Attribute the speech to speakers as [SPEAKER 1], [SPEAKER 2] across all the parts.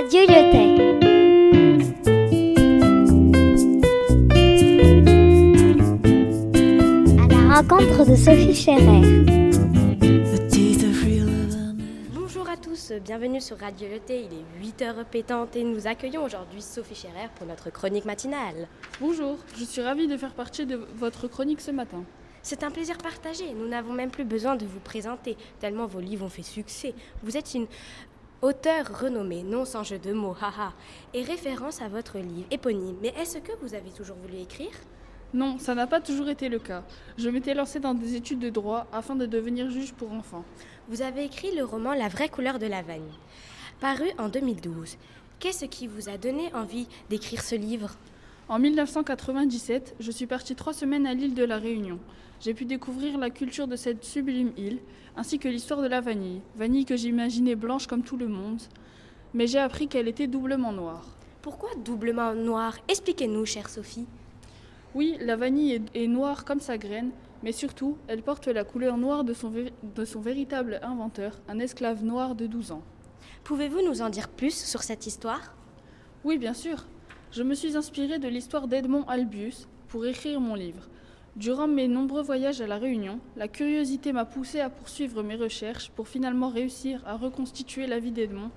[SPEAKER 1] Radio Lyotet. À la rencontre de Sophie Scherer.
[SPEAKER 2] Bonjour à tous, bienvenue sur Radio Leté. Il est 8h pétante et nous accueillons aujourd'hui Sophie Scherer pour notre chronique matinale.
[SPEAKER 3] Bonjour, je suis ravie de faire partie de votre chronique ce matin.
[SPEAKER 2] C'est un plaisir partagé. Nous n'avons même plus besoin de vous présenter, tellement vos livres ont fait succès. Vous êtes une auteure renommée, non sans jeu de mots, haha, et référence à votre livre éponyme. Mais est-ce que vous avez toujours voulu écrire?
[SPEAKER 3] Non, ça n'a pas toujours été le cas. Je m'étais lancée dans des études de droit afin de devenir juge pour enfants.
[SPEAKER 2] Vous avez écrit le roman La vraie couleur de la vanille, paru en 2012. Qu'est-ce qui vous a donné envie d'écrire ce livre?
[SPEAKER 3] En 1997, je suis partie trois semaines à l'île de la Réunion. J'ai pu découvrir la culture de cette sublime île, ainsi que l'histoire de la vanille, vanille que j'imaginais blanche comme tout le monde, mais j'ai appris qu'elle était doublement noire.
[SPEAKER 2] Pourquoi doublement noir Expliquez-nous, chère Sophie.
[SPEAKER 3] Oui, la vanille est, noire comme sa graine, mais surtout, elle porte la couleur noire de son, de son véritable inventeur, un esclave noir de 12 ans.
[SPEAKER 2] Pouvez-vous nous en dire plus sur cette histoire?
[SPEAKER 3] Oui, bien sûr. Je me suis inspirée de l'histoire d'Edmond Albius pour écrire mon livre. Durant mes nombreux voyages à La Réunion, la curiosité m'a poussée à poursuivre mes recherches pour finalement réussir à reconstituer la vie d'Edmond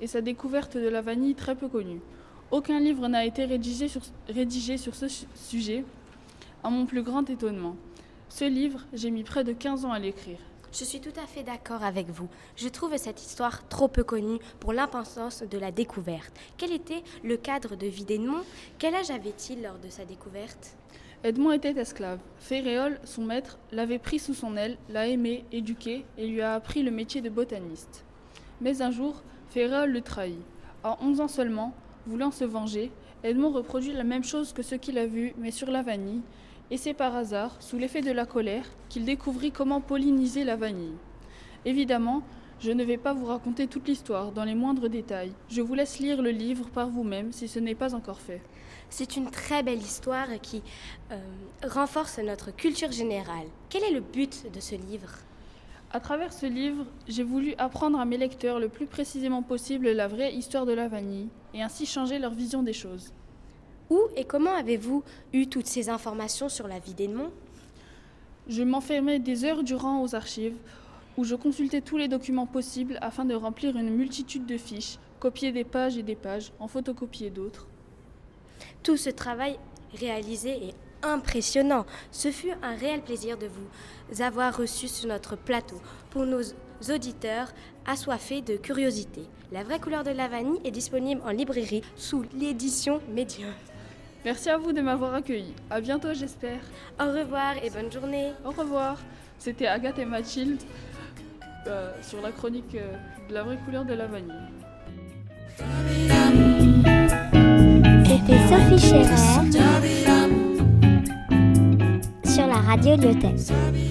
[SPEAKER 3] et sa découverte de la vanille très peu connue. Aucun livre n'a été rédigé sur, rédigé sur ce su- sujet, à mon plus grand étonnement. Ce livre, j'ai mis près de 15 ans à l'écrire.
[SPEAKER 2] Je suis tout à fait d'accord avec vous. Je trouve cette histoire trop peu connue pour l'importance de la découverte. Quel était le cadre de vie d'Edmond? Quel âge avait-il lors de sa découverte?
[SPEAKER 3] Edmond était esclave. Féréole, son maître, l'avait pris sous son aile, l'a aimé, éduqué et lui a appris le métier de botaniste. Mais un jour, Féréole le trahit. À 11 ans seulement, voulant se venger, Edmond reproduit la même chose que ce qu'il a vu, mais sur la vanille, et c'est par hasard, sous l'effet de la colère, qu'il découvrit comment polliniser la vanille. Évidemment, je ne vais pas vous raconter toute l'histoire dans les moindres détails. Je vous laisse lire le livre par vous-même si ce n'est pas encore fait.
[SPEAKER 2] C'est une très belle histoire qui euh, renforce notre culture générale. Quel est le but de ce livre?
[SPEAKER 3] À travers ce livre, j'ai voulu apprendre à mes lecteurs le plus précisément possible la vraie histoire de la vanille et ainsi changer leur vision des choses.
[SPEAKER 2] Où et comment avez-vous eu toutes ces informations sur la vie d'Edmond?
[SPEAKER 3] Je m'enfermais des heures durant aux archives où je consultais tous les documents possibles afin de remplir une multitude de fiches, copier des pages et des pages, en photocopier d'autres.
[SPEAKER 2] Tout ce travail réalisé est impressionnant. Ce fut un réel plaisir de vous avoir reçu sur notre plateau. Pour nos auditeurs assoiffés de curiosité, La vraie couleur de la vanille est disponible en librairie sous l'édition Médium.
[SPEAKER 3] Merci à vous de m'avoir accueilli. À bientôt, j'espère.
[SPEAKER 2] Au revoir et bonne journée.
[SPEAKER 3] Au revoir. C'était Agathe et Mathilde euh, sur la chronique euh, de la vraie couleur de la vanille.
[SPEAKER 1] C'était Sophie Scherer sur la radio Lyotet.